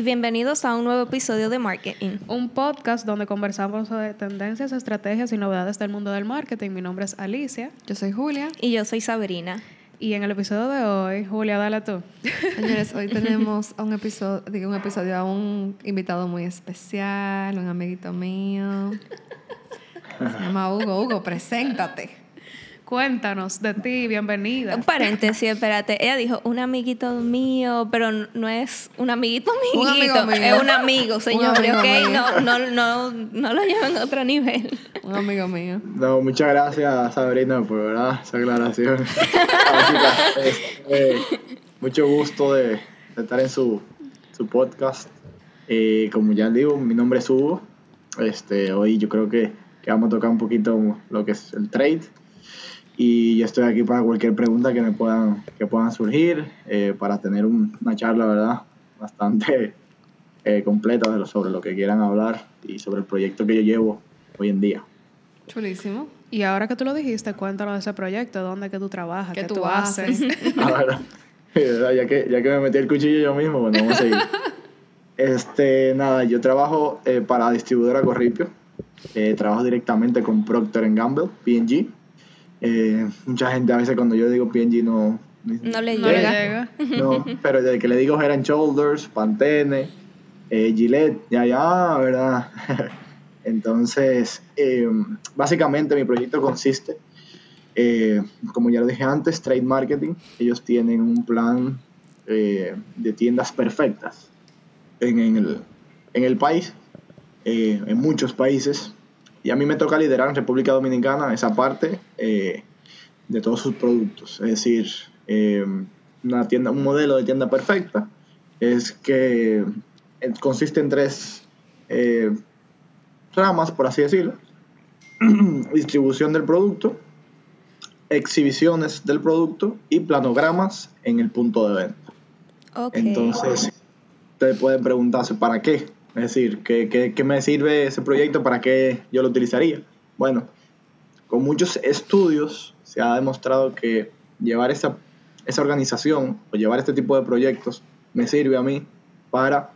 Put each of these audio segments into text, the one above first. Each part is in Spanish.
Y bienvenidos a un nuevo episodio de Marketing. Un podcast donde conversamos sobre tendencias, estrategias y novedades del mundo del marketing. Mi nombre es Alicia. Yo soy Julia. Y yo soy Sabrina. Y en el episodio de hoy, Julia, dale tú. Señores, hoy tenemos un episodio, digo, un episodio a un invitado muy especial, un amiguito mío. Se llama Hugo. Hugo, preséntate. Cuéntanos de ti, bienvenida. Un paréntesis, espérate. Ella dijo un amiguito mío, pero no es un amiguito Un amigo amiguito. mío. Es un amigo, señores, amigo ¿ok? mío. No, no, no, no lo lleven a otro nivel. Un amigo mío. No, muchas gracias Sabrina por ¿verdad? esa aclaración. Este, mucho gusto de, de estar en su, su podcast. Eh, como ya digo, mi nombre es Hugo. Este, hoy yo creo que, que vamos a tocar un poquito lo que es el trade. Y yo estoy aquí para cualquier pregunta que me puedan, que puedan surgir, eh, para tener un- una charla, ¿verdad? Bastante eh, completa de lo, sobre lo que quieran hablar y sobre el proyecto que yo llevo hoy en día. Chulísimo. Y ahora que tú lo dijiste, cuéntanos de ese proyecto, dónde que tú trabajas, ¿Qué qué, tú tú haces? haces. Ahora, ya que, ya que me metí el cuchillo yo mismo, bueno, vamos a seguir. Este, nada, yo trabajo eh, para distribuidora Corripio. Eh, trabajo directamente con Procter Gamble, P&G. Eh, mucha gente a veces cuando yo digo P&G no... No le llega. No, pero desde que le digo Head and Shoulders, Pantene, eh, Gillette, ya, ya, ¿verdad? Entonces, eh, básicamente mi proyecto consiste, eh, como ya lo dije antes, Trade Marketing. Ellos tienen un plan eh, de tiendas perfectas en, en el, en el país, eh, en muchos países. Y a mí me toca liderar en República Dominicana esa parte eh, de todos sus productos. Es decir, eh, una tienda, un modelo de tienda perfecta es que eh, consiste en tres eh, ramas, por así decirlo. Distribución del producto, exhibiciones del producto y planogramas en el punto de venta. Entonces, ustedes pueden preguntarse, ¿para qué? Es decir, ¿qué, qué, qué me sirve ese proyecto? ¿Para qué yo lo utilizaría? Bueno, con muchos estudios se ha demostrado que llevar esa, esa organización o llevar este tipo de proyectos me sirve a mí para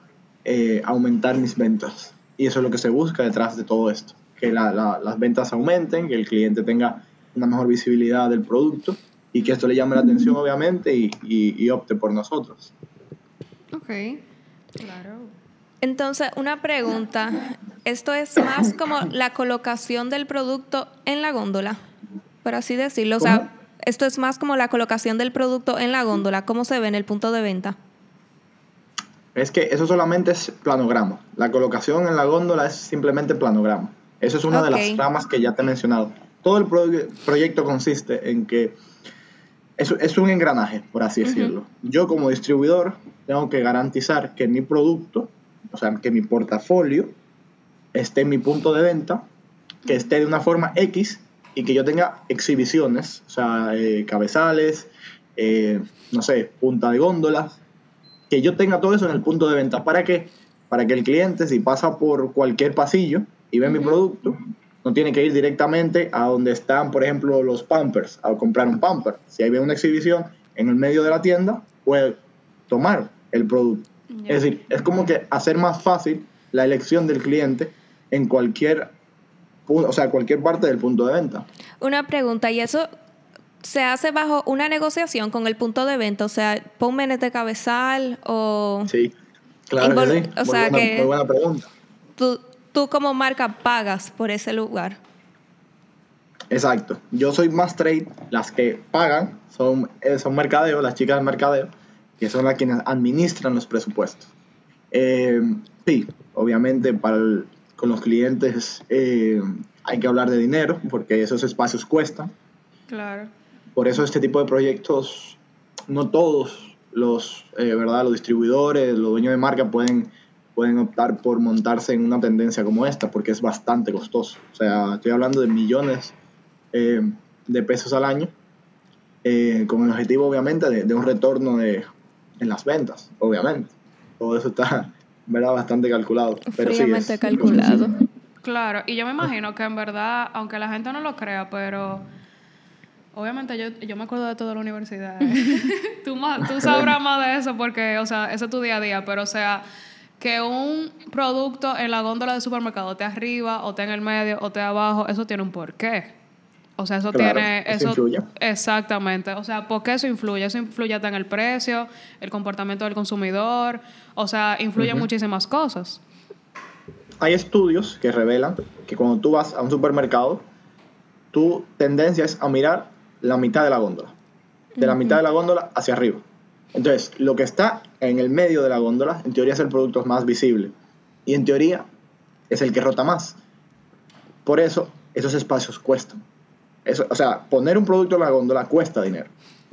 eh, aumentar mis ventas. Y eso es lo que se busca detrás de todo esto, que la- la- las ventas aumenten, que el cliente tenga una mejor visibilidad del producto y que esto le llame la atención obviamente y, y- y opte por nosotros. Ok. Claro. Entonces, una pregunta. Esto es más como la colocación del producto en la góndola, por así decirlo. O sea, ¿Cómo? esto es más como la colocación del producto en la góndola, cómo se ve en el punto de venta. Es que eso solamente es planograma. La colocación en la góndola es simplemente planograma. Eso es una de las ramas que ya te he mencionado. Todo el pro- proyecto consiste en que es, es un engranaje, por así decirlo. Yo como distribuidor tengo que garantizar que mi producto, o sea, que mi portafolio esté en mi punto de venta, que esté de una forma X y que yo tenga exhibiciones, o sea, eh, cabezales, eh, no sé, punta de góndolas, que yo tenga todo eso en el punto de venta. ¿Para qué? Para que el cliente, si pasa por cualquier pasillo y ve mi producto, no tiene que ir directamente a donde están, por ejemplo, los Pampers, a comprar un Pamper. Si ahí ve una exhibición en el medio de la tienda, puede tomar el producto. Es decir, es como que hacer más fácil la elección del cliente en cualquier, o sea, cualquier parte del punto de venta. Una pregunta, ¿y eso se hace bajo una negociación con el punto de venta? O sea, ponme en este cabezal o Sí, claro que sí. o Muy sea buena- que- muy buena pregunta. tú, tú como marca pagas por ese lugar. Exacto. Yo soy más trade. Las que pagan son, eh, son mercadeo, las chicas del mercadeo, que son las quienes administran los presupuestos. Eh, sí, obviamente para el- con los clientes eh, hay que hablar de dinero, porque esos espacios cuestan. Claro. Por eso este tipo de proyectos, no todos los, eh, ¿verdad? los distribuidores, los dueños de marca pueden, pueden optar por montarse en una tendencia como esta, porque es bastante costoso. O sea, estoy hablando de millones eh, de pesos al año, eh, con el objetivo obviamente de, de un retorno de, en las ventas, obviamente. Todo eso está ¿verdad? bastante calculado. Pero sí, Fríamente es- calculado. Claro, y yo me imagino que en verdad, aunque la gente no lo crea, pero Obviamente yo, yo me acuerdo de toda la universidad. tú, más, tú sabrás más de eso porque, o sea, ese es tu día a día, pero o sea, que un producto en la góndola del supermercado esté arriba o esté en el medio o esté abajo, eso tiene un porqué. O sea, eso Claro, tiene... eso influye. Exactamente. O sea, ¿por qué eso influye? Eso influye hasta en el precio, el comportamiento del consumidor, o sea, influye en muchísimas cosas. Hay estudios que revelan que cuando tú vas a un supermercado, tu tendencia es a mirar la mitad de la góndola. De la mitad de la góndola hacia arriba. Entonces, lo que está en el medio de la góndola, en teoría es el producto más visible. Y en teoría es el que rota más. Por eso, esos espacios cuestan. Eso, o sea, poner un producto en la góndola cuesta dinero.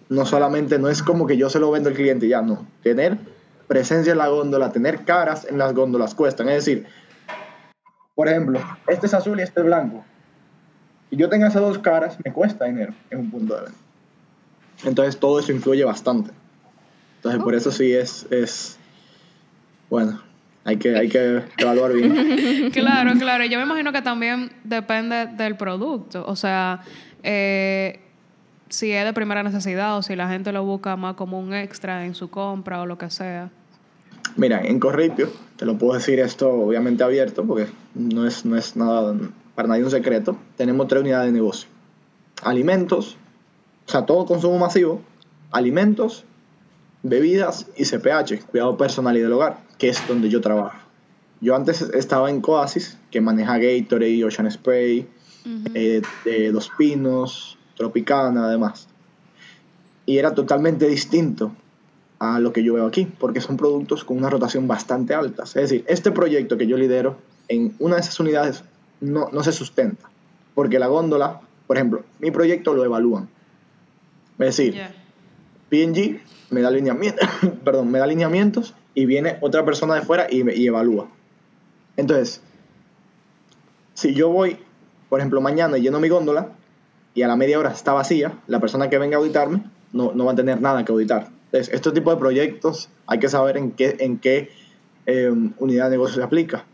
No solamente, no es como que yo se lo vendo al cliente y ya, no. Tener presencia en la góndola, tener caras en las góndolas cuestan. Es decir, por ejemplo, este es azul y este es blanco. Y yo tenga esas dos caras, me cuesta dinero en un punto de venta. Entonces todo eso influye bastante. Entonces por eso sí es, es bueno, hay que, hay que evaluar bien. Claro, claro. Yo me imagino que también depende del producto. O sea, eh, si es de primera necesidad o si la gente lo busca más como un extra en su compra o lo que sea. Mira, en Corripio, te lo puedo decir esto obviamente abierto porque no es, no es nada, para nadie un secreto, tenemos tres unidades de negocio. Alimentos, o sea, todo consumo masivo, alimentos, bebidas y CPH, cuidado personal y del hogar, que es donde yo trabajo. Yo antes estaba en Coasis, que maneja Gatorade, Ocean Spray, eh, eh, Dos Pinos, Tropicana, además. Y era totalmente distinto a lo que yo veo aquí, porque son productos con una rotación bastante alta. Es decir, este proyecto que yo lidero en una de esas unidades no, no se sustenta, porque la góndola, por ejemplo, mi proyecto lo evalúan. Es decir, P&G me da lineamientos, perdón, me da lineamientos y viene otra persona de fuera y, y evalúa. Entonces, si yo voy, por ejemplo, mañana y lleno mi góndola y a la media hora está vacía, la persona que venga a auditarme no, no va a tener nada que auditar. Entonces, este tipo de proyectos hay que saber en qué, en qué eh, unidad de negocio se aplica.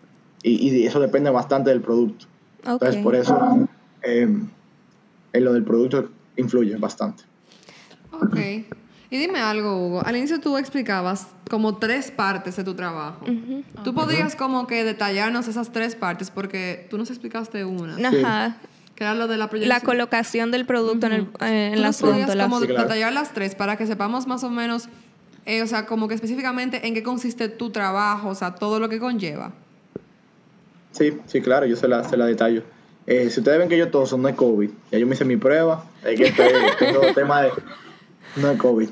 Y, y eso depende bastante del producto. Entonces, por eso, eh, en lo del producto influye bastante. Ok. Y dime algo, Hugo. Al inicio tú explicabas como tres partes de tu trabajo. ¿Tú podrías como que detallarnos esas tres partes? Porque tú nos explicaste una. Ajá. Que era lo de la proyección. La colocación del producto en, el, eh, en ¿Tú las góndolas. como Sí, claro. detallar las tres para que sepamos más o menos, eh, o sea, como que específicamente en qué consiste tu trabajo, o sea, todo lo que conlleva? Sí, sí, claro, yo se la, se la detallo. Eh, si ustedes ven que yo toso, no es COVID. Ya yo me hice mi prueba. Es que estoy- tengo tema de. No es COVID.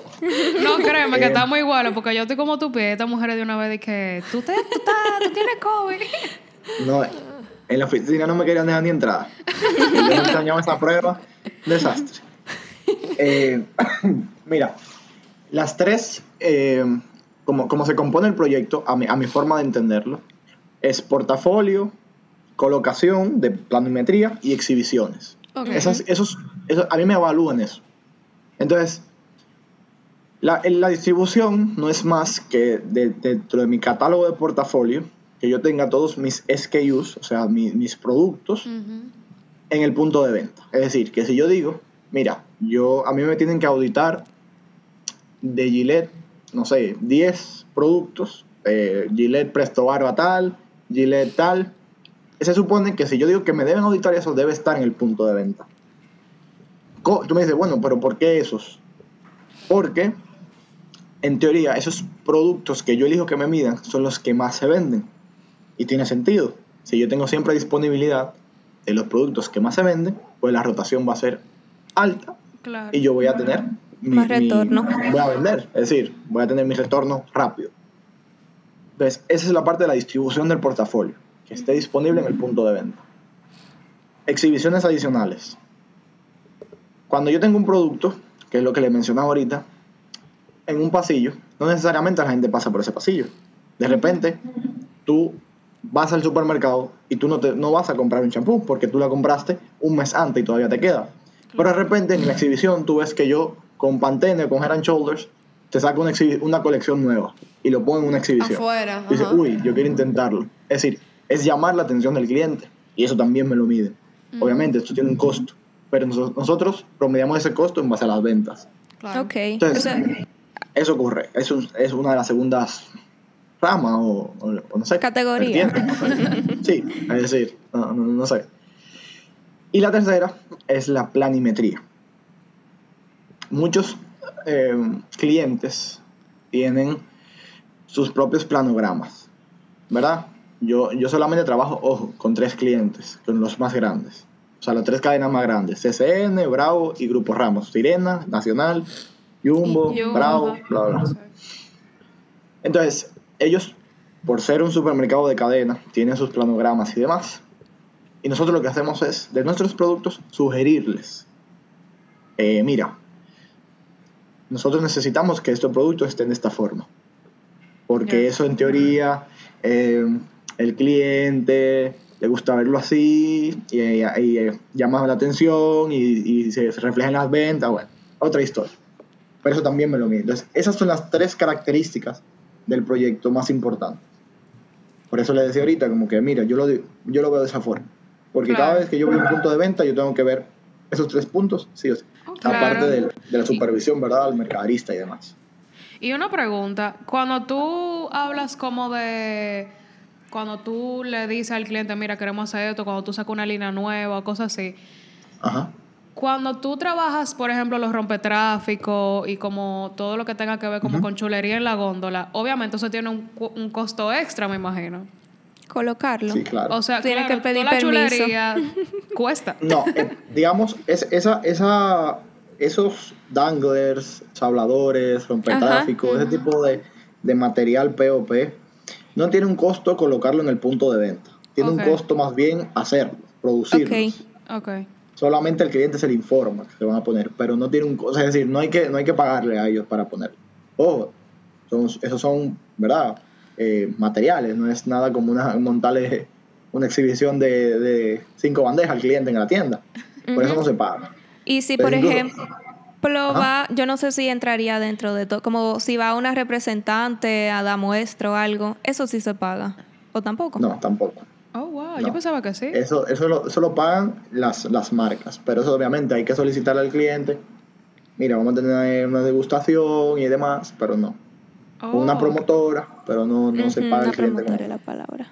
No, créeme que Eh. estamos iguales, porque yo estoy como tu pie, estas mujeres de una vez de que tú, te, tú, estás- tú tienes COVID. No, en la oficina no me querían dejar ni entrada. Y yo me extrañaba esa prueba. Desastre. Eh, mira, las tres, eh, como, como se compone el proyecto, a mi, a mi forma de entenderlo, es portafolio, colocación de planimetría y exhibiciones. Esas, esos, esos- a mí me evalúan eso. Entonces, la, la distribución no es más que de- dentro de mi catálogo de portafolio, que yo tenga todos mis SKUs, o sea, mi- mis productos, en el punto de venta. Es decir, que si yo digo, mira, yo, a mí me tienen que auditar de Gillette, no sé, 10 productos, eh, Gillette Presto Barba tal, Gillette tal, se supone que si yo digo que me deben auditar eso, debe estar en el punto de venta. Co- Tú me dices, bueno, pero ¿por qué esos? Porque, en teoría, esos productos que yo elijo que me midan son los que más se venden. Y tiene sentido. Si yo tengo siempre disponibilidad de los productos que más se venden, pues la rotación va a ser alta Claro. y yo voy a tener Más retorno. voy a vender, es decir, voy a tener mi retorno rápido. Entonces, esa es la parte de la distribución del portafolio, que esté disponible en el punto de venta. Exhibiciones adicionales. Cuando yo tengo un producto, que es lo que le mencionaba ahorita, en un pasillo, no necesariamente la gente pasa por ese pasillo. De repente, tú vas al supermercado y tú no, te, no vas a comprar un champú porque tú la compraste un mes antes y todavía te queda. Pero de repente en la exhibición tú ves que yo con Pantene, con Head and Shoulders, te saco una, una colección nueva y lo pongo en una exhibición. Afuera, Y dices, uy, yo quiero intentarlo. Es decir, es llamar la atención del cliente y eso también me lo mide. Obviamente, esto tiene un costo, pero noso- nosotros promediamos ese costo en base a las ventas. Claro. Ok. Entonces, O sea, Eso ocurre, eso es- es una de las segundas ramas o, o- o no sé. Categoría. Sí, es decir, no, no- no sé. Y la tercera es la planimetría. Muchos eh, clientes tienen sus propios planogramas, ¿verdad? Yo, yo solamente trabajo, ojo, con tres clientes, con los más grandes. O sea, las tres cadenas más grandes, CCN, Bravo y Grupo Ramos, Sirena, Nacional, Jumbo, Jumbo, Bravo, bla, bla. Entonces, ellos, por ser un supermercado de cadena, tienen sus planogramas y demás. Y nosotros lo que hacemos es, de nuestros productos, sugerirles, eh, mira, nosotros necesitamos que estos productos estén de esta forma. Porque eso en teoría, eh, el cliente le gusta verlo así y, y, y llama la atención y, y se refleja en las ventas, bueno, otra historia. Pero eso también me lo mide. Entonces, esas son las tres características del proyecto más importantes. Por eso le decía ahorita, como que, mira, yo lo, yo lo veo de esa forma. Porque Claro. cada vez que yo veo un punto de venta, yo tengo que ver esos tres puntos, sí o sí. Claro. Aparte de, la supervisión, ¿verdad? Al mercaderista y demás. Y una pregunta, cuando tú hablas como de, cuando tú le dices al cliente, mira, queremos hacer esto, cuando tú sacas una línea nueva, cosas así, Ajá. Cuando tú trabajas, por ejemplo, los rompetráfico y como todo lo que tenga que ver como con chulería en la góndola, obviamente eso tiene un, cu- un costo extra, me imagino. colocarlo. Sí, claro. O sea, Tiene claro, que pedir toda la permiso. chulería cuesta. No, eh, digamos, es, esa, esa, esos danglers, habladores, rompertráfico, ese tipo de, de material POP, no tiene un costo colocarlo en el punto de venta. Tiene un costo más bien hacerlo, producirlo. Ok. Ok. Solamente el cliente se le informa que se van a poner, pero no tiene un costo, es decir, no hay que, no hay que pagarle a ellos para ponerlo. Ojo, son, esos son, ¿verdad? Eh, materiales, no es nada como una, montarle una exhibición de, de cinco bandejas al cliente en la tienda. Por eso no se paga. Y si, por ejemplo, va, yo no sé si entraría dentro de todo, como si va una representante a dar muestra o algo, eso sí se paga. ¿O tampoco? No, tampoco. Oh, wow. No. Yo pensaba que sí. Eso, eso, lo, eso lo pagan las, las marcas, pero eso obviamente hay que solicitarle al cliente. Mira, vamos a tener una degustación y demás, pero no. Oh. Una promotora, pero no, no se paga una el cliente. promotora como- es la palabra.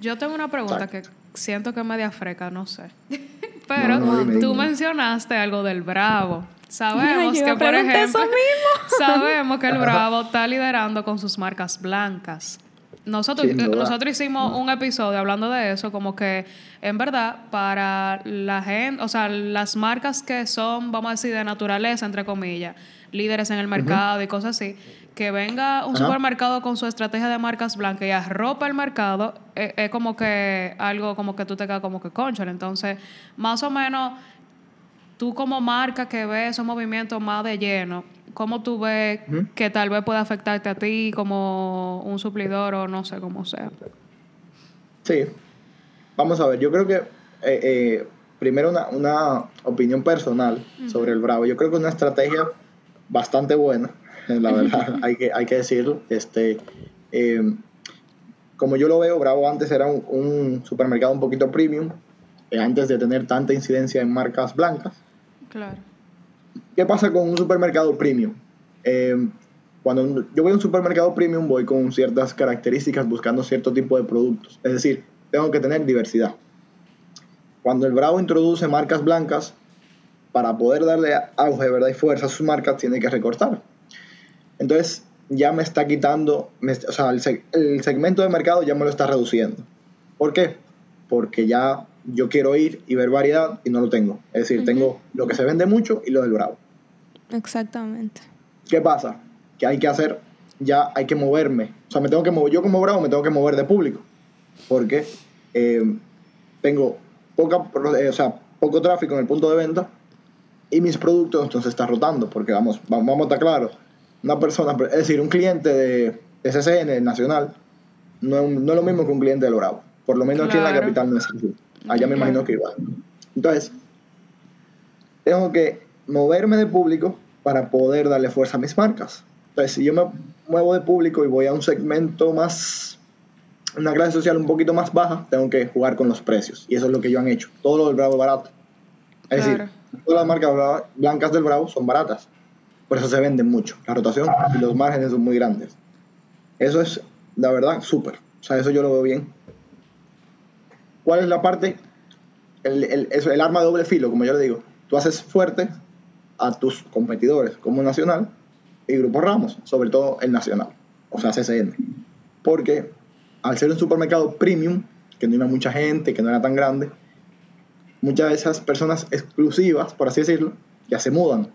Yo tengo una pregunta Exacto. que siento que es media freca, no sé. Pero No, no, dime, tú dime. mencionaste algo del Bravo. Sabemos yo que, por ejemplo, eso mismo. sabemos que el Bravo está liderando con sus marcas blancas. Nosotros, eh, nosotros hicimos un episodio hablando de eso, como que en verdad para la gente, o sea, las marcas que son, vamos a decir, de naturaleza, entre comillas, líderes en el mercado y cosas así, que venga un supermercado con su estrategia de marcas blancas y arropa el mercado, eh, es como que algo como que tú te quedas como que concha. Entonces, más o menos, tú como marca que ves esos movimientos más de lleno, ¿cómo tú ves que tal vez pueda afectarte a ti como un suplidor o no sé cómo sea? Sí. Vamos a ver, yo creo que eh, eh, primero una, una opinión personal sobre el Bravo. Yo creo que es una estrategia bastante buena, la verdad, hay que, hay que decirlo. Este, eh, como yo lo veo, Bravo antes era un, un supermercado un poquito premium, eh, antes de tener tanta incidencia en marcas blancas. Claro. ¿Qué pasa con un supermercado premium? Eh, cuando yo voy a un supermercado premium, voy con ciertas características buscando cierto tipo de productos. Es decir, tengo que tener diversidad. Cuando el Bravo introduce marcas blancas, para poder darle auge ¿verdad? y fuerza a sus marcas, tiene que recortar. Entonces, ya me está quitando, o sea, el, el segmento de mercado ya me lo está reduciendo. ¿Por qué? Porque ya yo quiero ir y ver variedad y no lo tengo. Es decir, tengo lo que se vende mucho y lo del Bravo. Exactamente. ¿Qué pasa? Que hay que hacer, ya hay que moverme. O sea, me tengo que mover, yo como Bravo me tengo que mover de público. Porque eh, tengo poca, eh, o sea, poco tráfico en el punto de venta y mis productos entonces están rotando. Porque vamos, vamos, vamos a estar claros. Una persona, es decir, un cliente de, de CCN nacional no no es lo mismo que un cliente del Bravo. Por lo menos aquí en la capital no es así. Allá me imagino que igual. Entonces, tengo que moverme de público para poder darle fuerza a mis marcas. Entonces, si yo me muevo de público y voy a un segmento más, una clase social un poquito más baja, tengo que jugar con los precios. Y eso es lo que ellos han hecho. Todo lo del Bravo barato. Es Claro. decir, todas las marcas bla- blancas del Bravo son baratas. Por eso se venden mucho. La rotación y los márgenes son muy grandes. Eso es, la verdad, súper. O sea, eso yo lo veo bien. ¿Cuál es la parte? El, el, el arma de doble filo, como yo le digo. Tú haces fuerte a tus competidores como Nacional y Grupo Ramos, sobre todo el Nacional, o sea, CCN. Porque al ser un supermercado premium, que no iba mucha gente, que no era tan grande, muchas de esas personas exclusivas, por así decirlo, ya se mudan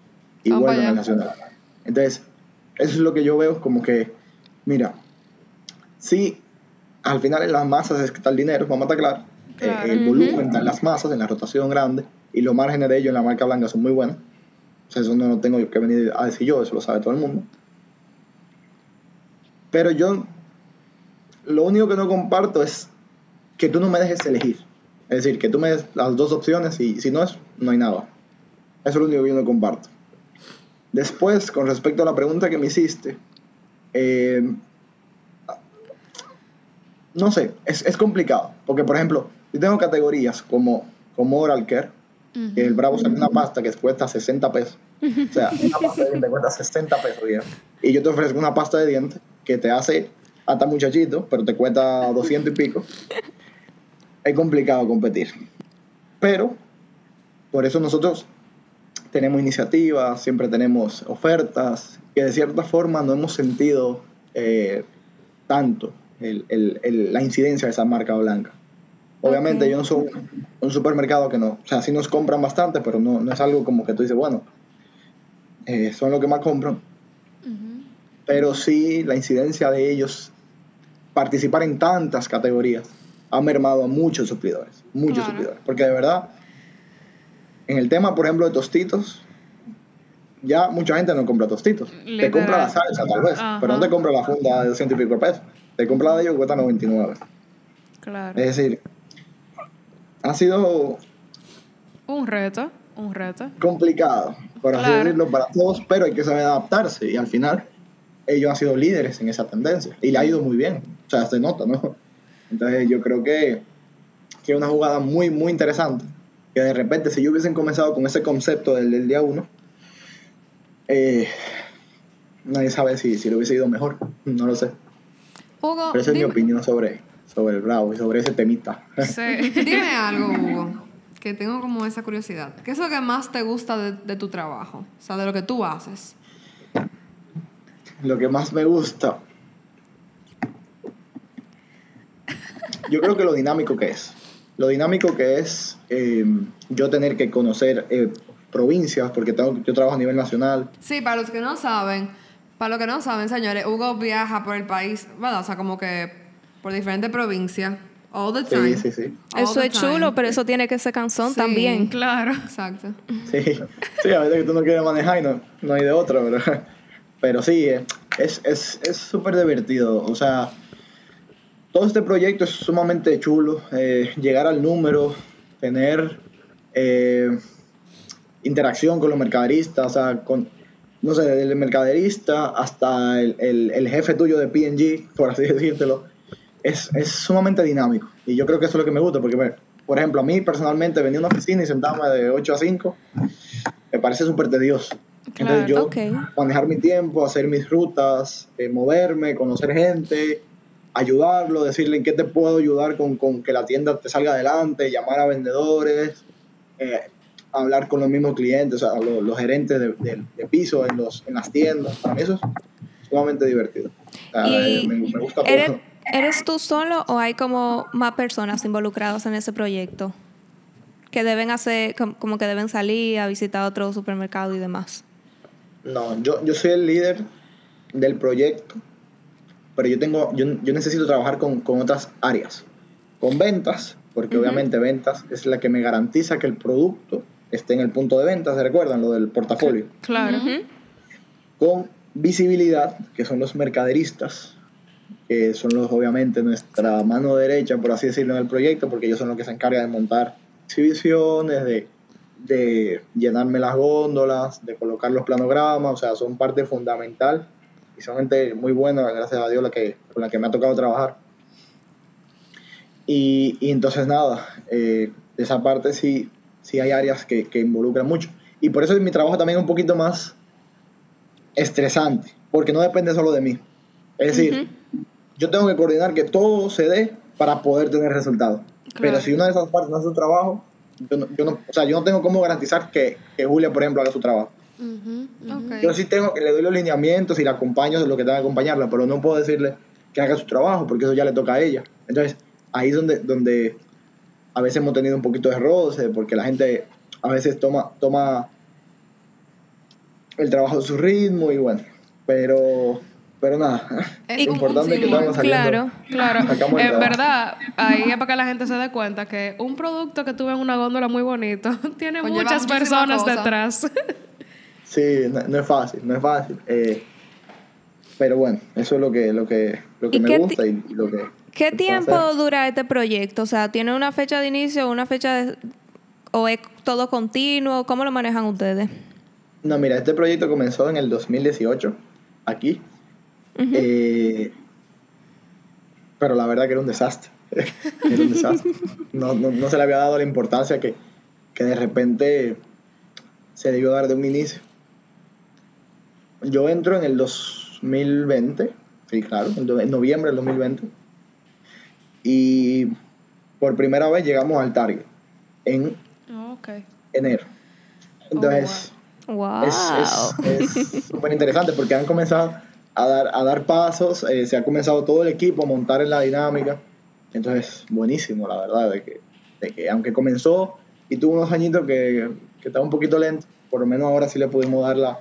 y Ah, vuelven al Nacional. Entonces, eso es lo que yo veo como que, mira, sí, al final en las masas está el dinero, vamos a estar claro. Eh, Claro. el volumen en las masas, en la rotación grande, y los márgenes de ellos en la marca blanca son muy buenos. O sea, eso no lo tengo que venir a decir yo, eso lo sabe todo el mundo. Pero yo, lo único que no comparto es que tú no me dejes elegir. Es decir, que tú me des las dos opciones y si no es, no hay nada. Eso es lo único que yo no comparto. Después, con respecto a la pregunta que me hiciste, eh, no sé, es, es complicado. Porque, por ejemplo, yo tengo categorías como, como Oral Care, que el Bravo sale una pasta que cuesta 60 pesos. O sea, una pasta de dientes cuesta 60 pesos, viejo. Y yo te ofrezco una pasta de dientes que te hace hasta muchachito, pero te cuesta 200 y pico. Es complicado competir. Pero, por eso nosotros tenemos iniciativas, siempre tenemos ofertas, que de cierta forma no hemos sentido eh, tanto el- el- el- la incidencia de esa marca blanca. Obviamente yo no soy un, supermercado que no, o sea, sí nos compran bastante, pero no, no es algo como que tú dices, bueno, eh, son los que más compran, pero sí la incidencia de ellos participar en tantas categorías ha mermado a muchos suplidores, muchos Claro. suplidores, porque de verdad, en el tema, por ejemplo, de tostitos, ya mucha gente no compra tostitos, te compra la salsa tal vez, pero no te compra la funda de 200 y pico pesos, te compra la de ellos que cuesta 99. Claro. Es decir, ha sido Un reto, un reto. complicado, por así Claro. decirlo, para todos, pero hay que saber adaptarse y al final ellos han sido líderes en esa tendencia y le ha ido muy bien, o sea, se nota, ¿no? Entonces yo creo que, que es una jugada muy, muy interesante, que de repente si yo hubiesen comenzado con ese concepto del, del día uno, eh, nadie sabe si, si lo hubiese ido mejor, no lo sé, Hugo, pero esa es mi opinión sobre, sobre el Bravo y sobre ese temita. Sí. dime algo, Hugo, que tengo como esa curiosidad. ¿Qué es lo que más te gusta de, de tu trabajo? O sea, de lo que tú haces. Lo que más me gusta. Yo creo que lo dinámico que es. Lo dinámico que es eh, yo tener que conocer eh, provincias, porque tengo, yo trabajo a nivel nacional. Sí, para los que no saben, para los que no saben, señores, Hugo viaja por el país, ¿verdad? O sea, como que por diferentes provincias, all the time. Sí, sí, sí. All Eso es time. chulo, pero eso tiene que ser cansón Sí. también. Claro. Exacto. Sí, sí, a veces que tú no quieres manejar y no, no hay de otra, pero, pero sí, eh, es es es súper divertido. O sea, todo este proyecto es sumamente chulo. eh, llegar al número, tener eh, interacción con los mercaderistas, o sea, con, no sé, desde el mercaderista hasta el, el- el jefe tuyo de PNG, por así decírtelo, es, es sumamente dinámico. Y yo creo que eso es lo que me gusta, porque, por ejemplo, a mí personalmente venir a una oficina y sentarme de 8 a 5, me parece súper tedioso. Entonces yo manejar mi tiempo, hacer mis rutas, eh, moverme, conocer gente, ayudarlo, decirle en qué te puedo ayudar con, con que la tienda te salga adelante, llamar a vendedores, eh, hablar con los mismos clientes, o sea, los, los gerentes de, de- de piso en, los, en las tiendas. Para mí eso es sumamente divertido. O sea, Y eh, me, me gusta ¿Eres. ¿Eres tú solo o hay como más personas involucradas en ese proyecto? Que deben hacer, com- como que deben salir a visitar otro supermercado y demás. No, yo, yo soy el líder del proyecto, pero yo tengo, yo, yo necesito trabajar con, con otras áreas. Con ventas, porque obviamente ventas es la que me garantiza que el producto esté en el punto de venta, ¿se recuerdan? Lo del portafolio. Claro. Con visibilidad, que son los mercaderistas, que son los, obviamente, nuestra mano derecha, por así decirlo, en el proyecto, porque ellos son los que se encargan de montar exhibiciones, de, de llenarme las góndolas, de colocar los planogramas, o sea, son parte fundamental y son gente muy buena, gracias a Dios, la que, con la que me ha tocado trabajar. Y, y entonces nada, eh, esa parte sí, sí hay áreas que, que involucran mucho. y por eso mi trabajo también es un poquito más estresante, porque no depende solo de mí. Es decir, yo tengo que coordinar que todo se dé para poder tener resultados. Pero si una de esas partes no hace su trabajo, yo no, yo no, o sea, yo no tengo cómo garantizar que, que Julia, por ejemplo, haga su trabajo. Yo sí tengo que le doy los lineamientos y la acompaño de lo que tenga que acompañarla, pero no puedo decirle que haga su trabajo porque eso ya le toca a ella. Entonces, ahí es donde, donde a veces hemos tenido un poquito de roce, porque la gente a veces toma, toma el trabajo a su ritmo y bueno, pero, pero nada, Es lo importante es que estamos saliendo. Claro. Claro, en verdad, ahí es para que la gente se dé cuenta que un producto que tuve en una góndola muy bonito tiene Conlleva muchas personas detrás. Sí, no, no es fácil, no es fácil. eh, pero bueno, eso es lo que, lo que, lo que ¿Y me qué gusta y, y lo que... ¿Qué tiempo hacer. dura este proyecto? O sea, ¿tiene una fecha de inicio, una fecha de... o es todo continuo? ¿Cómo lo manejan ustedes? No, mira, este proyecto comenzó en el 2018, aquí. Eh, pero la verdad que era un desastre. era un desastre. No, no, no se le había dado la importancia que, que de repente se debió dar de un inicio. Yo entro en el 2020, sí, claro, en noviembre del 2020. Y por primera vez llegamos al target en ok. enero. Entonces, ¡Wow! es es súper interesante porque han comenzado a dar, a dar pasos, eh, se ha comenzado todo el equipo a montar en la dinámica. Entonces, buenísimo, la verdad, de que, de que aunque comenzó y tuvo unos añitos que, que estaba un poquito lento, por lo menos ahora sí le pudimos dar la,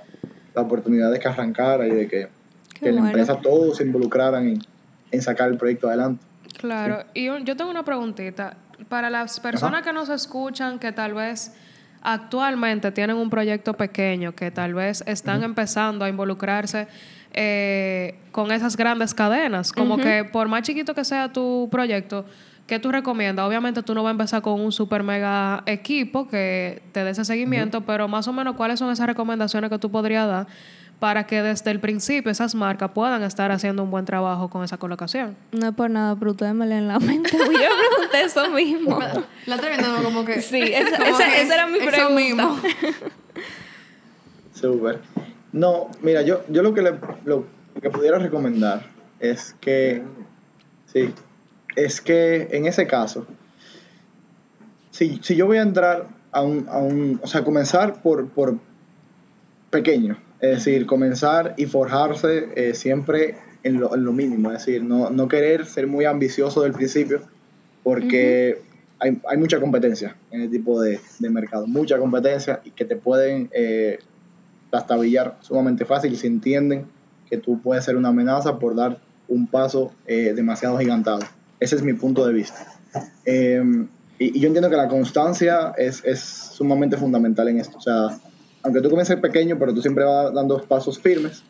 la oportunidad de que arrancara y de que, que la empresa todos se involucraran en, en sacar el proyecto adelante. Claro, y yo tengo una preguntita. Para las personas que nos escuchan, que tal vez actualmente tienen un proyecto pequeño, que tal vez están empezando a involucrarse eh, con esas grandes cadenas, como que por más chiquito que sea tu proyecto, ¿qué tú recomiendas? Obviamente tú no vas a empezar con un super mega equipo que te dé ese seguimiento, pero más o menos cuáles son esas recomendaciones que tú podrías dar para que desde el principio esas marcas puedan estar haciendo un buen trabajo con esa colocación. No es por nada, pero ustedes me leen la mente. Yo pregunté eso mismo. La otra viendo como que. Sí, esa, como esa- que esa era mi eso pregunta. mismo. Súper. No, mira, yo, yo lo, que le, lo que pudiera recomendar es que, sí, es que en ese caso, si, si yo voy a entrar a un, a un o sea, comenzar por, por pequeño, es decir, comenzar y forjarse eh, siempre en lo, en lo mínimo, es decir, no, no querer ser muy ambicioso del principio, porque hay, hay mucha competencia en el tipo de, de mercado, mucha competencia y que te pueden eh, trastabillar sumamente fácil si entienden que tú puedes ser una amenaza por dar un paso eh, demasiado gigantado. Ese es mi punto de vista. Eh, y, y yo entiendo que la constancia es, es sumamente fundamental en esto. O sea, aunque tú comiences pequeño, pero tú siempre vas dando pasos firmes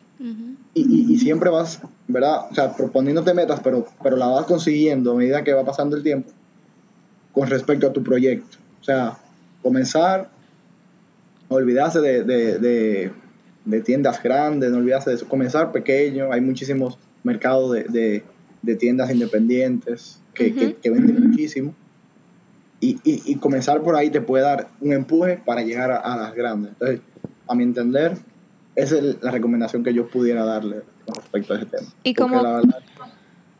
y, y- y siempre vas, ¿verdad? O sea, proponiéndote metas, pero, pero la vas consiguiendo a medida que va pasando el tiempo con respecto a tu proyecto. O sea, comenzar, olvidarse de, de- de- de tiendas grandes, no olvidarse de eso, comenzar pequeño, hay muchísimos mercados de, tiendas independientes que, que- que venden muchísimo. Y, y- y comenzar por ahí te puede dar un empuje para llegar a, a las grandes. Entonces, a mi entender, esa es la recomendación que yo pudiera darle con respecto a ese tema. Y Porque como- la verdad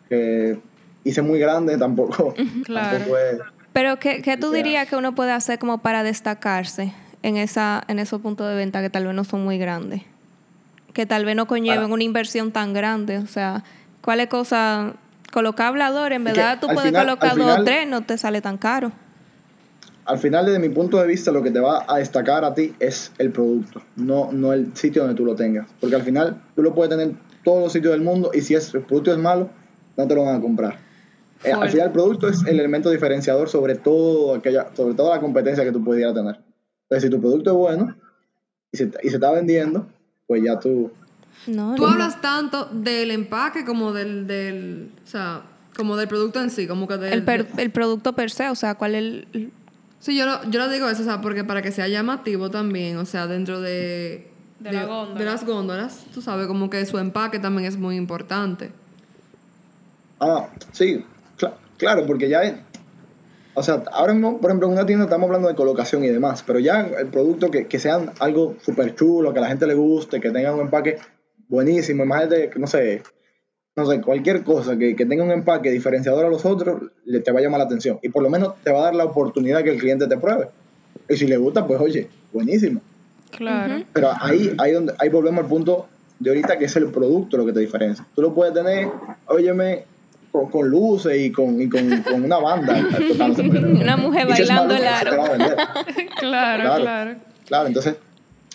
que hice muy grande, tampoco, Claro. tampoco es... Pero, ¿qué, qué tú dirías que uno puede hacer como para destacarse en, esa, en esos puntos de venta que tal vez no son muy grandes? Que tal vez no conlleven Para- una inversión tan grande. O sea, ¿cuál es cosa? Colocar hablador, en verdad tú puedes final- colocar dos o tres, no te sale tan caro. Al final, desde mi punto de vista, lo que te va a destacar a ti es el producto, no, no el sitio donde tú lo tengas. Porque al final tú lo puedes tener en todos los sitios del mundo y si es, el producto es malo, no te lo van a comprar. Eh, al final, el producto es el elemento diferenciador sobre, todo aquella, sobre toda la competencia que tú pudieras tener. Entonces, si tu producto es bueno y se, y se está vendiendo, pues ya tú... No, Tú no. hablas tanto del empaque como del, del. O sea, como del producto en sí, como que del. el, per- el producto per se, o sea, ¿cuál es el, Sí, yo lo, yo lo digo eso, o sea, porque para que sea llamativo también, o sea, dentro de. De la góndola. de las góndolas, tú sabes, como que su empaque también es muy importante. Ah, sí, cla- claro, porque ya... es- o sea, ahora mismo, por ejemplo, en una tienda estamos hablando de colocación y demás, pero ya el producto que, que sea algo súper chulo, que a la gente le guste, que tenga un empaque buenísimo, imagínate, no sé, no sé, cualquier cosa que, que, tenga un empaque diferenciador a los otros, le te va a llamar la atención. Y por lo menos te va a dar la oportunidad que el cliente te pruebe. Y si le gusta, pues oye, buenísimo. Claro. Pero ahí, ahí, donde, ahí volvemos al punto de ahorita que es el producto lo que te diferencia. Tú lo puedes tener, óyeme, con, con luces y con, y con, con una banda. una mujer bailando el aro. claro, claro, claro. Claro, entonces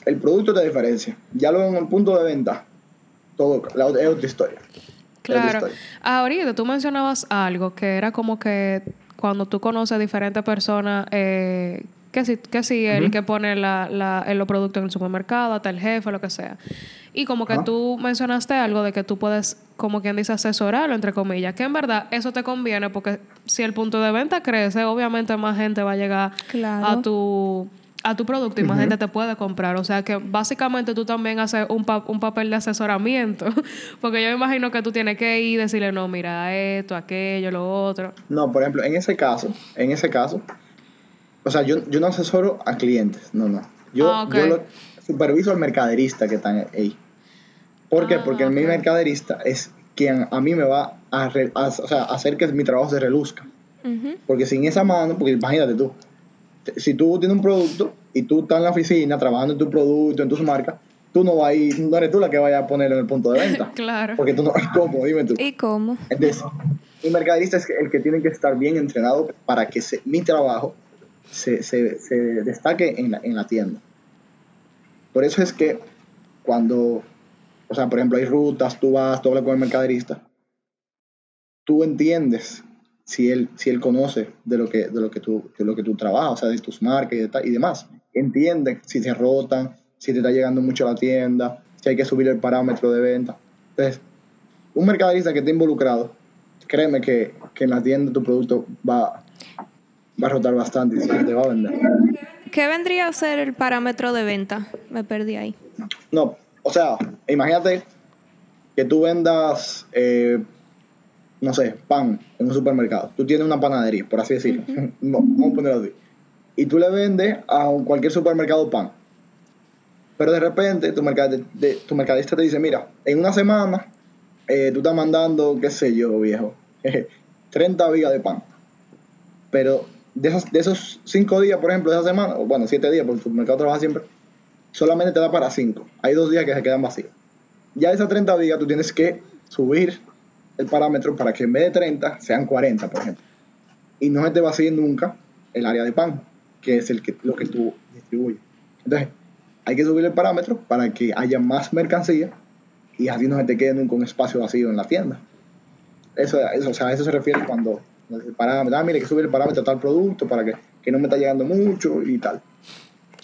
el producto te diferencia. Ya luego en el punto de venta, todo la, es otra historia. Claro. Ahorita tú mencionabas algo que era como que cuando tú conoces a diferentes personas, eh, que si, que si el que pone la, la, los productos en el supermercado, hasta el jefe, lo que sea. Y como que tú mencionaste algo de que tú puedes, como quien dice, asesorarlo, entre comillas, que en verdad eso te conviene porque si el punto de venta crece, obviamente más gente va a llegar a tu a tu producto y más gente te puede comprar. O sea que básicamente tú también haces un, un papel de asesoramiento. Porque yo me imagino que tú tienes que ir y decirle, no, mira esto, aquello, lo otro. No, por ejemplo, en ese caso, en ese caso, o sea, yo, yo no asesoro a clientes, no, no. Yo, ah, yo lo superviso al mercaderista que está ahí. ¿Por qué? Ah, Porque mi mercaderista es quien a mí me va a, o sea, hacer que mi trabajo se reluzca. Porque sin esa mano, porque imagínate tú, si tú tienes un producto y tú estás en la oficina trabajando en tu producto, en tus marcas, tú no vas a ir, no eres tú la que vaya a ponerlo en el punto de venta. claro. Porque tú no, ¿cómo? Dime tú. ¿Y cómo? Entonces, mi mercaderista es el que tiene que estar bien entrenado para que mi trabajo se, se, se destaque en la, en la tienda. Por eso es que cuando, o sea, por ejemplo, hay rutas, tú vas, tú hablas con el mercaderista, tú entiendes si él, si él conoce de lo que, de lo que tú, de lo que tú trabajas, o sea, de tus marcas y, demás. Entiende si se rotan, si te está llegando mucho a la tienda, si hay que subir el parámetro de venta. Entonces, un mercaderista que esté involucrado, créeme que, que en la tienda tu producto va, va a rotar bastante y se te va a vender. ¿Qué vendría a ser el parámetro de venta? Me perdí ahí. No, o sea, imagínate que tú vendas eh, no sé, pan en un supermercado. Tú tienes una panadería, por así decirlo. vamos a ponerlo así. Y tú le vendes a cualquier supermercado pan. Pero de repente tu, de, tu mercadista te dice, mira, en una semana eh, tú estás mandando, qué sé yo, viejo, 30 vigas de pan. Pero de esos, de esos 5 días, por ejemplo, de esa semana, o bueno, 7 días, porque el supermercado trabaja siempre, solamente te da para 5. Hay dos días que se quedan vacíos. Ya esas 30 vigas tú tienes que subir el parámetro para que en vez de 30 sean 40, por ejemplo. Y no se te vacíe nunca el área de pan, que es el que, lo que tú distribuyes. Entonces, hay que subir el parámetro para que haya más mercancía y así no se te quede nunca un espacio vacío en la tienda. Eso, eso, o sea, a eso se refiere cuando el parámetro, ah, mire, hay que subir el parámetro a tal producto para que, que no me está llegando mucho y tal.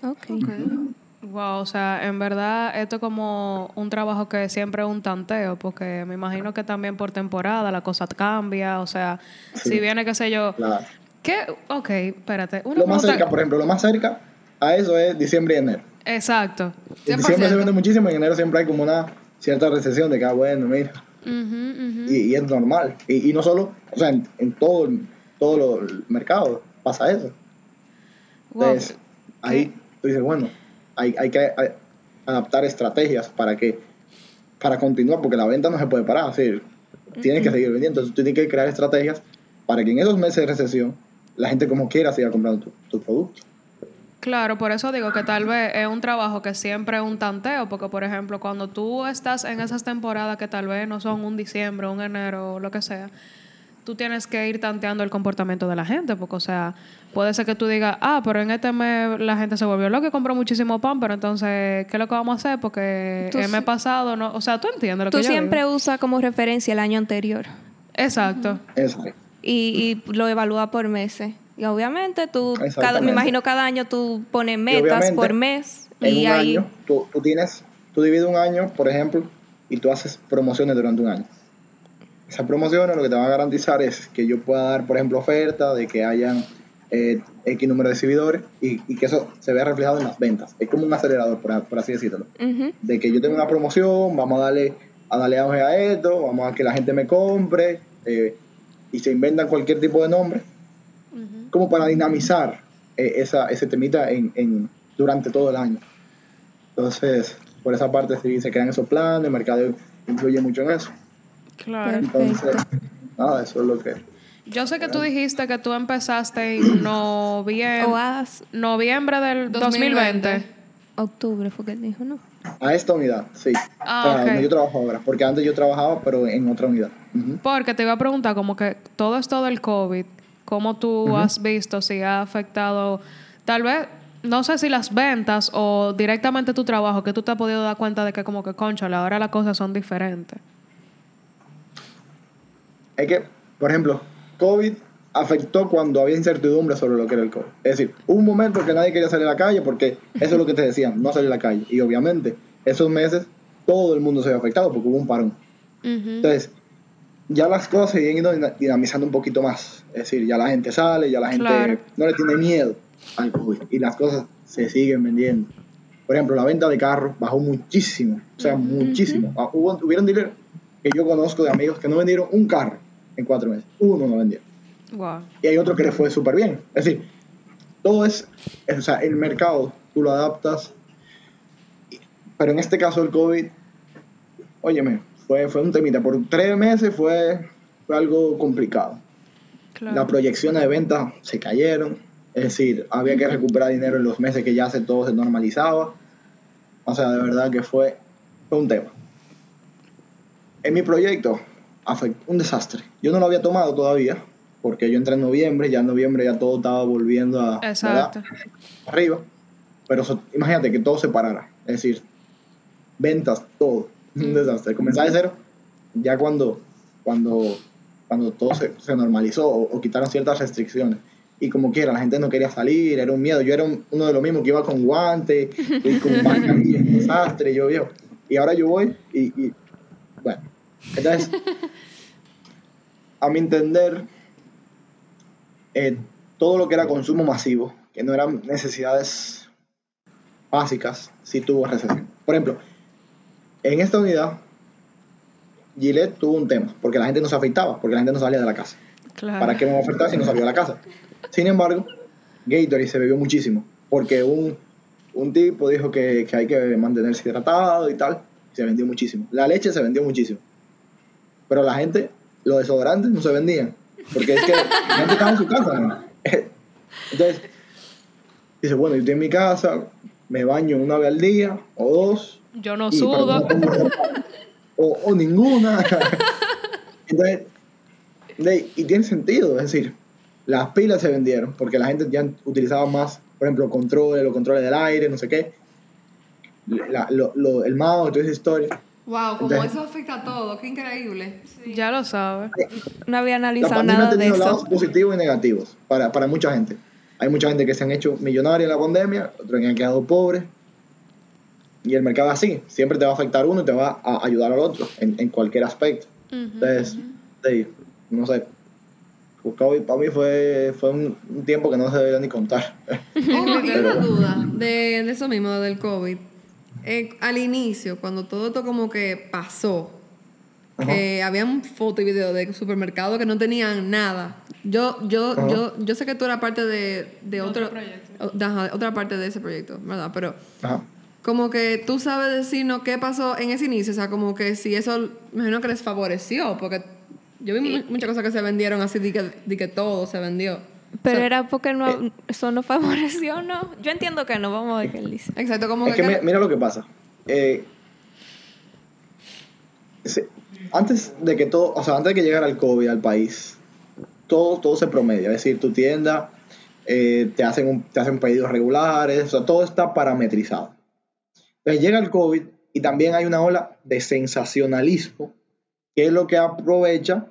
Ok. okay. Wow, o sea, en verdad esto es como un trabajo que siempre es un tanteo, porque me imagino que también por temporada la cosa cambia, o sea, si viene, qué sé yo. Claro. ¿Qué? Ok, espérate. lo más cerca, por ejemplo, lo más cerca a eso es diciembre y enero. Exacto. En diciembre se vende muchísimo y en enero siempre hay como una cierta recesión de que, ah, bueno, mira. Y, es normal. Y, no solo, o sea, en, en todo, todo el mercado pasa eso. Entonces, ahí tú dices, bueno hay, hay que adaptar estrategias para que para continuar, porque la venta no se puede parar, tienes que seguir vendiendo, entonces tú tienes que crear estrategias para que en esos meses de recesión la gente como quiera siga comprando tu, tu producto. Claro, por eso digo que tal vez es un trabajo que siempre es un tanteo, porque por ejemplo, cuando tú estás en esas temporadas que tal vez no son un diciembre, un enero, lo que sea, tú tienes que ir tanteando el comportamiento de la gente, porque, o sea, puede ser que tú digas, ah, pero en este mes la gente se volvió loca y compró muchísimo pan, pero entonces, ¿qué es lo que vamos a hacer? Porque el mes pasado, no, o sea, tú entiendes lo que yo Tú siempre usas como referencia el año anterior. Exacto. Y, y lo evalúas por meses. Y obviamente tú, cada, me imagino cada año tú pones metas por mes. En y un ahí... año, tú, tú tienes, tú divides un año, por ejemplo, y tú haces promociones durante un año esas promociones lo que te van a garantizar es que yo pueda dar, por ejemplo, oferta de que hayan eh, X número de exhibidores y, que eso se vea reflejado en las ventas. Es como un acelerador, por, así decirlo. De que yo tengo una promoción, vamos a darle a darle auge a esto, vamos a que la gente me compre eh, y se inventan cualquier tipo de nombre como para dinamizar eh, esa, ese temita en, en, durante todo el año. Entonces, por esa parte sí se crean esos planes, el mercado influye mucho en eso. Claro. Entonces, nada, eso es lo que... Yo sé que tú dijiste que tú empezaste en noviembre, O noviembre del 2020. 2020. octubre fue que él dijo, ¿no? A esta unidad, sí. Ah, o sea, ok. donde yo trabajo ahora, porque antes yo trabajaba, pero en otra unidad. Porque te iba a preguntar, como que todo esto del COVID, ¿cómo tú has visto si ha afectado, tal vez, no sé si las ventas o directamente tu trabajo, que tú te has podido dar cuenta de que como que, concha, ahora las cosas son diferentes? Es que, por ejemplo, COVID afectó cuando había incertidumbre sobre lo que era el COVID. Es decir, un momento que nadie quería salir a la calle porque eso es lo que te decían, no salir a la calle. Y obviamente, esos meses todo el mundo se había afectado porque hubo un parón. Entonces, ya las cosas se ido dina- dinamizando un poquito más. Es decir, ya la gente sale, ya la gente Claro. no le tiene miedo al COVID. Y las cosas se siguen vendiendo. Por ejemplo, la venta de carros bajó muchísimo. O sea, muchísimo. Ah, Hubo, hubieron dealers que yo conozco de amigos que no vendieron un carro en cuatro meses. Uno no vendió. Wow. Y hay otro que le fue súper bien. Es decir, todo es, es- o sea, el mercado, tú lo adaptas. Pero en este caso el COVID, óyeme, fue, fue un temita. Por tres meses fue, fue algo complicado. Claro. Las proyecciones de ventas se cayeron. Es decir, había que recuperar dinero en los meses que ya se, todo se normalizaba. O sea, de verdad que fue, fue un tema. En mi proyecto, un desastre. Yo no lo había tomado todavía, porque yo entré en noviembre, ya en noviembre ya todo estaba volviendo a arriba. Pero so- imagínate que todo se parara. Es decir, ventas, todo. Un desastre. Comenzar de cero, ya cuando, cuando, cuando todo se, se normalizó o, o quitaron ciertas restricciones. Y como quiera, la gente no quería salir, era un miedo. Yo era un- uno de los mismos que iba con guantes y con un desastre, yo. Y ahora yo voy y, y bueno. Entonces, a mi entender, eh, todo lo que era consumo masivo, que no eran necesidades básicas, sí tuvo recesión. Por ejemplo, en esta unidad, Gillette tuvo un tema, porque la gente no se afeitaba, porque la gente no salía de la casa. Claro. ¿Para qué me va a afectar si no salió de la casa? Sin embargo, Gatorade se bebió muchísimo, porque un, un tipo dijo que, que hay que mantenerse hidratado y tal, y se vendió muchísimo. La leche se vendió muchísimo. Pero la gente, los desodorantes no se vendían, porque es que la gente estaba en su casa. ¿no? Entonces, dice, bueno, yo estoy en mi casa, me baño una vez al día o dos, Yo no y- sudo. no o, o ninguna. Entonces, y tiene sentido, es decir, las pilas se vendieron porque la gente ya utilizaba más, por ejemplo, controles, los controles del aire, no sé qué, la- lo- lo- el mouse, toda esa historia. Wow, como Entonces- eso afecta a todo, qué increíble. Ya lo sabes. No había La analizado pandemia ha nada de tenido lados eso. positivos y negativos para, para mucha gente. Hay mucha gente que se han hecho millonarios en la pandemia, otros que han quedado pobres. Y el mercado es así, siempre te va a afectar uno y te va a ayudar al otro en, en cualquier aspecto. Entonces, sí, no sé. El COVID para mí fue, fue un, un tiempo que no se debería ni contar. Oh, y una duda de, de eso mismo, del COVID. Eh, al inicio, cuando todo esto como que pasó, que habían fotos y videos de supermercados que no tenían nada. Yo, yo, Ajá. yo, yo sé que tú eras parte de, de otro, o- de- ajá, de otra parte de ese proyecto, ¿verdad? Pero Ajá. como que tú sabes decirnos qué pasó en ese inicio, o sea, como que si eso, me imagino que les favoreció, porque yo vi mu- muchas cosas que se vendieron así, de que, de que todo se vendió. Pero era porque no, eso no favoreció, ¿no? Yo entiendo que no, vamos a ver qué él dice. Exacto, como Es que que... mi- mira lo que pasa. Eh, se- antes de que todo, o sea, antes de que llegara el COVID al país, todo, todo se promedia. Es decir, tu tienda eh, te, hacen un- te hacen pedidos regulares, o sea, todo está parametrizado. Entonces llega el COVID y también hay una ola de sensacionalismo, que es lo que aprovecha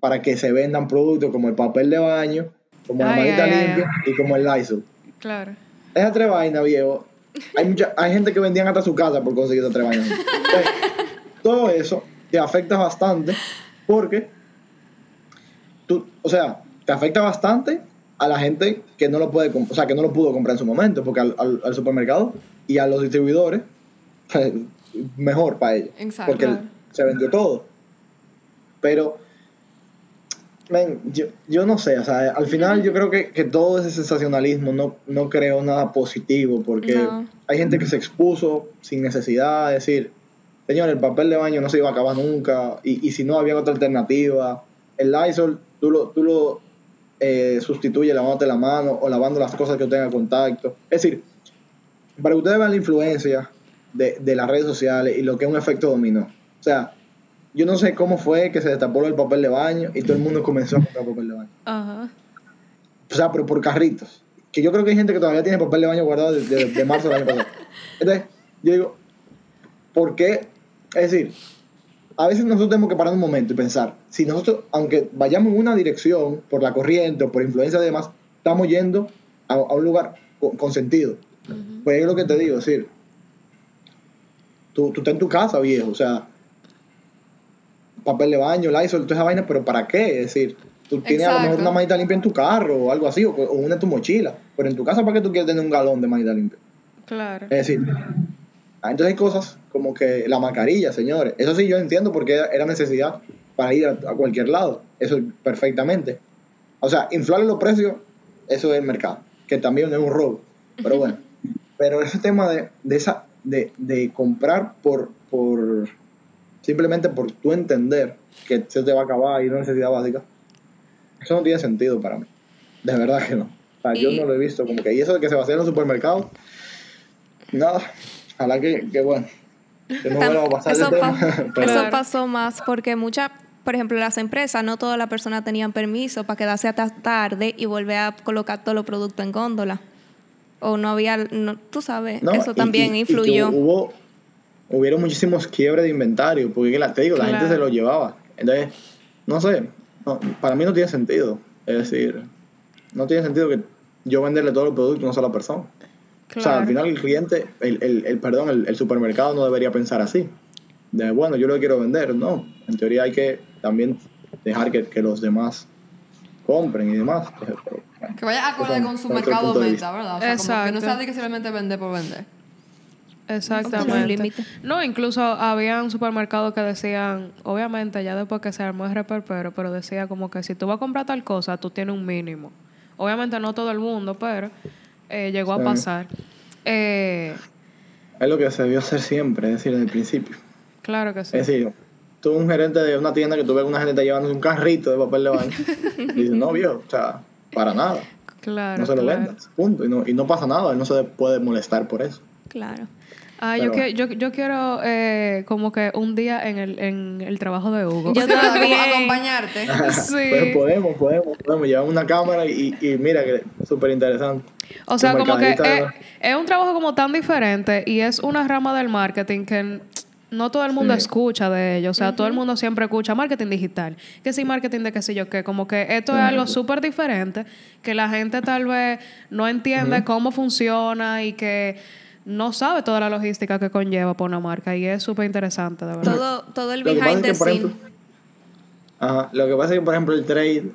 para que se vendan productos como el papel de baño, como la Ay, maleta ay, ay, limpia y como el Lysol. Claro. Esa tres vainas, viejo. Hay, mucha, hay gente que vendían hasta su casa por conseguir esas tres vainas. Entonces, todo eso te afecta bastante porque tú, o sea, te afecta bastante a la gente que no lo puede, o sea, que no lo pudo comprar en su momento, porque al, al- al supermercado y a los distribuidores mejor para ellos, Exacto. porque se vendió todo. Pero Men, yo, yo no sé, o sea, al final yo creo que, que todo ese sensacionalismo no, no creó nada positivo, porque No. hay gente que se expuso sin necesidad de decir, señor, el papel de baño no se iba a acabar nunca, y, y si no había otra alternativa, el Lysol, tú lo, tú lo eh, sustituyes lavándote la mano o lavando las cosas que tenga contacto. Es decir, para que ustedes vean la influencia de, de las redes sociales y lo que es un efecto dominó. O sea, yo no sé cómo fue que se destapó el papel de baño y todo el mundo comenzó a comprar papel de baño. Ajá. O sea, pero por carritos. Que yo creo que hay gente que todavía tiene papel de baño guardado desde de, marzo del año pasado. Entonces, yo digo, ¿por qué? Es decir, a veces nosotros tenemos que parar un momento y pensar, si nosotros, aunque vayamos en una dirección, por la corriente o por influencia de demás, estamos yendo a, a un lugar con, con sentido. Pues es lo que te digo, es decir, tú, tú estás en tu casa, viejo, o sea, papel de baño, Lysol, toda esa vaina, pero ¿para qué? Es decir, tú tienes a lo mejor una manita limpia en tu carro o algo así, o, o una en tu mochila, pero en tu casa, ¿para qué tú quieres tener un galón de manita limpia? Claro. Es decir, ah, entonces hay cosas como que la mascarilla, señores, eso sí yo entiendo porque era- era necesidad para ir a, a cualquier lado, eso perfectamente. O sea, inflar los precios, eso es el mercado, que también es un robo, pero bueno. Pero ese tema de, de esa de, de comprar por, por simplemente por tú entender que se te va a acabar y no es necesidad básica, eso no tiene sentido para mí. De verdad que no. O sea, yo no lo he visto como que, y eso de que se va a hacer en los supermercados, nada. Ojalá que, que bueno, que no Tam- vuelva a pasar eso, ese tema. pa- pero- eso Claro. pasó más porque muchas, por ejemplo, las empresas, no todas las personas tenían permiso para quedarse hasta tarde y volver a colocar todos los productos en góndola. O no había, no- tú sabes, No, eso y- también y- y que influyó. hubo, hubieron muchísimos quiebres de inventario, porque la, te digo, la gente se lo llevaba. Entonces, no sé, no, para mí no tiene sentido. Es decir, no tiene sentido que yo venderle todos los productos a una sola persona. O sea, al final el cliente, el, el, el- perdón, el, el supermercado no debería pensar así. De, bueno, yo lo quiero vender. No, en teoría hay que también dejar que, que los demás compren y demás. Pero, bueno, Que vaya acorde con su mercado meta, ¿verdad? O sea, como que no Exacto. sea de que simplemente vender por vender. Un Exactamente. No, incluso habían supermercados que decían, obviamente ya después que se armó el reperpero, pero decía como que si tú vas a comprar tal cosa, tú tienes un mínimo. Obviamente no todo el mundo, pero eh, llegó Sí. a pasar. Eh, Es lo que se debió hacer siempre, es decir, desde el principio. claro que sí. Es decir, tú un gerente de una tienda que tú ves una gente llevando un carrito de papel de baño. y dices, no, viejo, o sea, para nada. Claro. no se lo claro. vendas, punto. Y no, y no pasa nada, él no se puede molestar por eso. Claro. Ah, yo, que- yo, yo quiero eh, como que un día en el, en el trabajo de Hugo. Yo también. acompañarte. sí. Pero podemos, podemos, podemos. Llevamos una cámara y, y mira que súper interesante. O sea, como que es, un trabajo como tan diferente y es una rama del marketing que no todo el mundo Sí. escucha de ello. O sea, todo el mundo siempre escucha marketing digital. Que sí, marketing de qué sé yo qué. Como que esto es algo súper diferente que la gente tal vez no entiende cómo funciona y que no sabe toda la logística que conlleva por una marca. Y es súper interesante, de verdad. Todo, todo el behind the scene. ajá, lo que pasa es que, por ejemplo, el trade,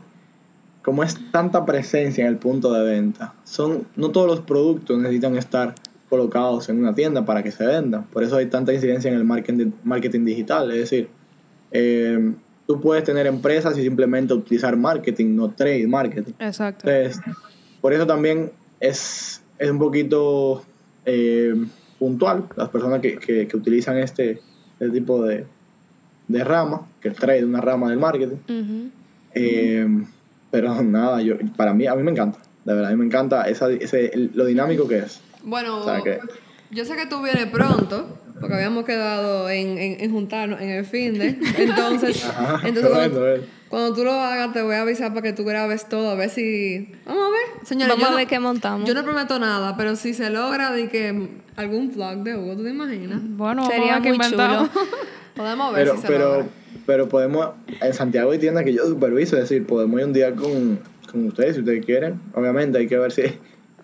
como es tanta presencia en el punto de venta, son no todos los productos necesitan estar colocados en una tienda para que se vendan. Por eso hay tanta incidencia en el marketing, marketing digital. Es decir, eh, tú puedes tener empresas y simplemente utilizar marketing, no trade marketing. Exacto. Entonces, por eso también es, es un poquito eh, puntual las personas que, que- que utilizan este, este tipo de, de rama, que el trade es una rama del marketing. Eh, pero nada, yo, para mí, a mí me encanta, de verdad, a mí me encanta esa, ese, el- lo dinámico que es. Bueno, O sea que- yo sé que tú vienes pronto, porque habíamos quedado en, en, en juntarnos en el fin de. Entonces, Ajá, entonces qué cuando. Cuando tú lo hagas, te voy a avisar para que tú grabes todo, a ver si. Vamos a ver. Señores, Vamos yo a no- ver qué montamos. Yo no prometo nada, pero si se logra de que algún vlog de Hugo, ¿tú te imaginas? Bueno, vamos Sería a ver qué muy inventamos. Podemos ver Pero, si se pero, logra. pero podemos, en Santiago hay tiendas que yo superviso, es decir, podemos ir un día con, con ustedes si ustedes quieren. Obviamente hay que ver si,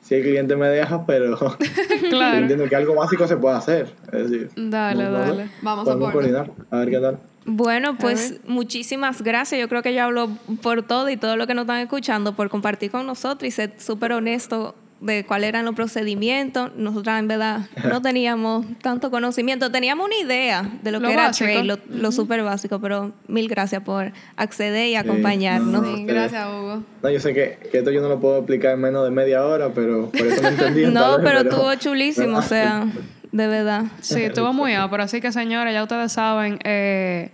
si el cliente me deja, pero Claro. entiendo que algo básico se puede hacer. Es decir, Dale, no- no sé, dale. Vamos a coordinar, a ver qué tal. Bueno, pues muchísimas gracias. Yo creo que yo hablo por todo y todo lo que nos están escuchando, por compartir con nosotros y ser súper honesto de cuáles eran los procedimientos. Nosotras en verdad no teníamos tanto conocimiento, teníamos una idea de lo, Lo que era básico. trade, lo, lo súper básico, pero mil gracias por acceder y acompañarnos. no. Sí, gracias, Hugo. No, yo sé que, que esto yo no lo puedo explicar en menos de media hora, pero por eso me entendí. No, vez, pero estuvo chulísimo, o sea, de verdad. Sí, estuvo muy pero Así que, señores, ya ustedes saben, eh,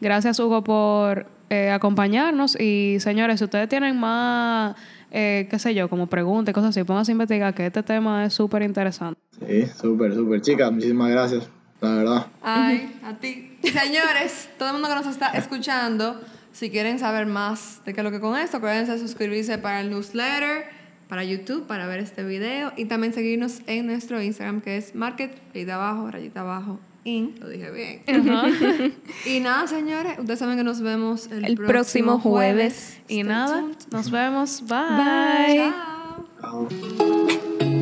gracias, Hugo, por eh, acompañarnos. Y, señores, si ustedes tienen más, eh, qué sé yo, como preguntas y cosas así, pónganse a investigar que este tema es súper interesante. Sí, súper, súper. Chicas, muchísimas gracias. La verdad. Ay, a ti. Señores, todo el mundo que nos está escuchando, si quieren saber más de qué es lo que con esto, acuérdense de suscribirse para el newsletter, para YouTube, para ver este video y también seguirnos en nuestro Instagram que es market, rayita abajo, rayita abajo, in, lo dije bien. y nada, señores, ustedes saben que nos vemos el, El próximo jueves. Y Stay nada, tuned. nos vemos. Bye. Chao. Chao.